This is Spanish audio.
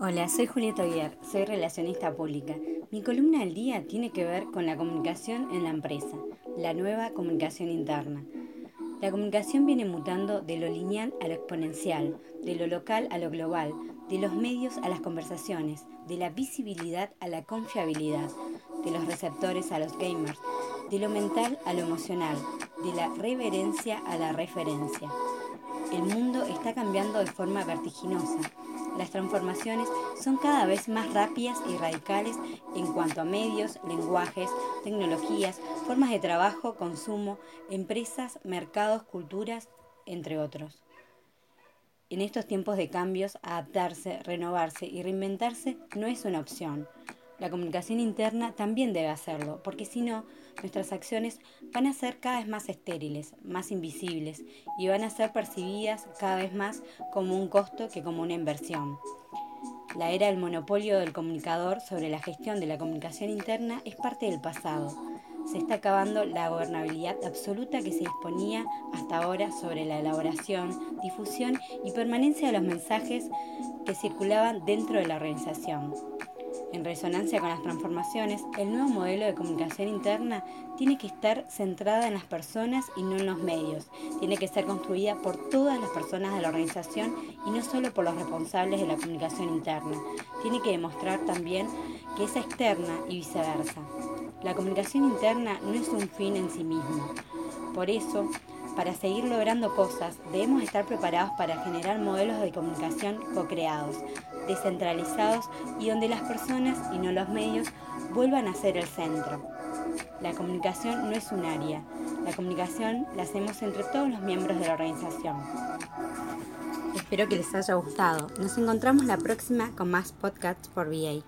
Hola, soy Julieta Oyer, soy relacionista pública. Mi columna del día tiene que ver con la comunicación en la empresa, la nueva comunicación interna. La comunicación viene mutando de lo lineal a lo exponencial, de lo local a lo global, de los medios a las conversaciones, de la visibilidad a la confiabilidad, de los receptores a los gamers, de lo mental a lo emocional, de la reverencia a la referencia. El mundo está cambiando de forma vertiginosa las transformaciones son cada vez más rápidas y radicales en cuanto a medios, lenguajes, tecnologías, formas de trabajo, consumo, empresas, mercados, culturas, entre otros. En estos tiempos de cambios, adaptarse, renovarse y reinventarse no es una opción. La comunicación interna también debe hacerlo, porque si no, nuestras acciones van a ser cada vez más estériles, más invisibles y van a ser percibidas cada vez más como un costo que como una inversión. La era del monopolio del comunicador sobre la gestión de la comunicación interna es parte del pasado. Se está acabando la gobernabilidad absoluta que se disponía hasta ahora sobre la elaboración, difusión y permanencia de los mensajes que circulaban dentro de la organización. En resonancia con las transformaciones, el nuevo modelo de comunicación interna tiene que estar centrada en las personas y no en los medios. Tiene que ser construida por todas las personas de la organización y no solo por los responsables de la comunicación interna. Tiene que demostrar también que es externa y viceversa. La comunicación interna no es un fin en sí mismo. Por eso, para seguir logrando cosas, debemos estar preparados para generar modelos de comunicación co-creados, descentralizados y donde las personas y no los medios vuelvan a ser el centro. La comunicación no es un área, la comunicación la hacemos entre todos los miembros de la organización. Espero que les haya gustado. Nos encontramos la próxima con más podcasts por VA.